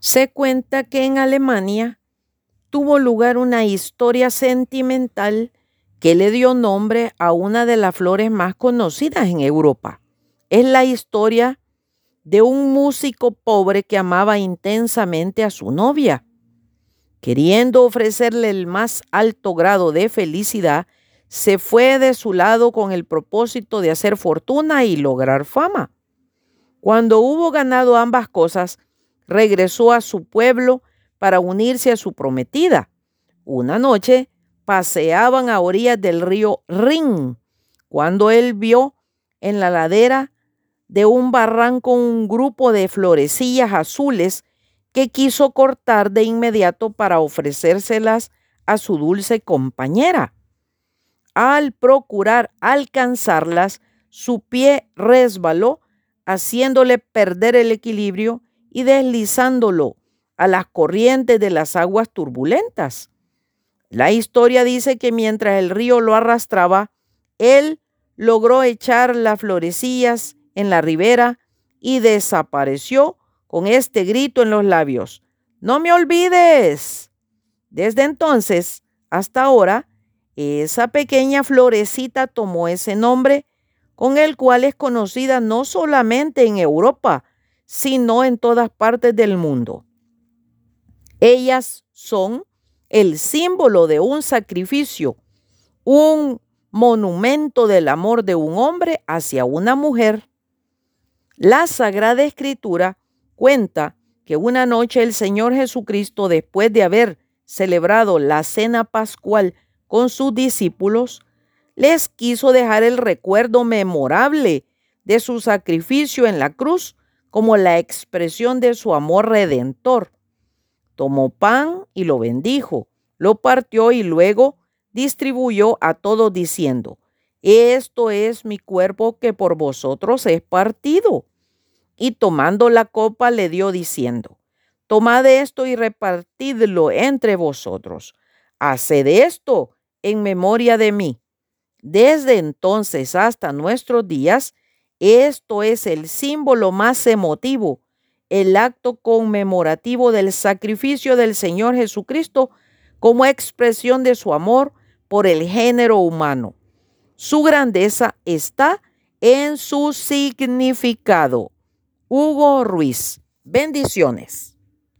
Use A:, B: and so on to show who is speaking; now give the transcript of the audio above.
A: Se cuenta que en Alemania tuvo lugar una historia sentimental que le dio nombre a una de las flores más conocidas en Europa. Es la historia de un músico pobre que amaba intensamente a su novia. Queriendo ofrecerle el más alto grado de felicidad, se fue de su lado con el propósito de hacer fortuna y lograr fama. Cuando hubo ganado ambas cosas, regresó a su pueblo para unirse a su prometida. Una noche paseaban a orillas del río Rin, cuando él vio en la ladera de un barranco un grupo de florecillas azules que quiso cortar de inmediato para ofrecérselas a su dulce compañera. Al procurar alcanzarlas, su pie resbaló, haciéndole perder el equilibrio y deslizándolo a las corrientes de las aguas turbulentas. La historia dice que mientras el río lo arrastraba, él logró echar las florecillas en la ribera y desapareció con este grito en los labios. No me olvides. Desde entonces hasta ahora, esa pequeña florecita tomó ese nombre con el cual es conocida no solamente en Europa, sino en todas partes del mundo. Ellas son el símbolo de un sacrificio, un monumento del amor de un hombre hacia una mujer. La Sagrada Escritura cuenta que una noche el Señor Jesucristo, después de haber celebrado la cena pascual con sus discípulos, les quiso dejar el recuerdo memorable de su sacrificio en la cruz como la expresión de su amor redentor. Tomó pan y lo bendijo, lo partió y luego distribuyó a todos diciendo, esto es mi cuerpo que por vosotros es partido y tomando la copa le dio diciendo, tomad esto y repartidlo entre vosotros. Haced esto en memoria de mí. Desde entonces hasta nuestros días, esto es el símbolo más emotivo, el acto conmemorativo del sacrificio del Señor Jesucristo como expresión de su amor por el género humano. Su grandeza está en su significado. Hugo Ruiz. Bendiciones.